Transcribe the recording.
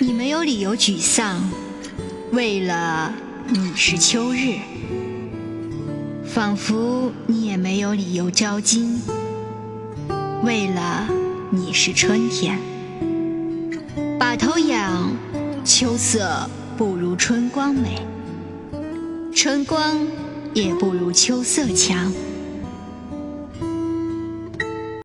你没有理由沮丧，为了你是秋日，仿佛你也没有理由焦金，为了你是春天。把头仰，秋色不如春光美，春光也不如秋色强。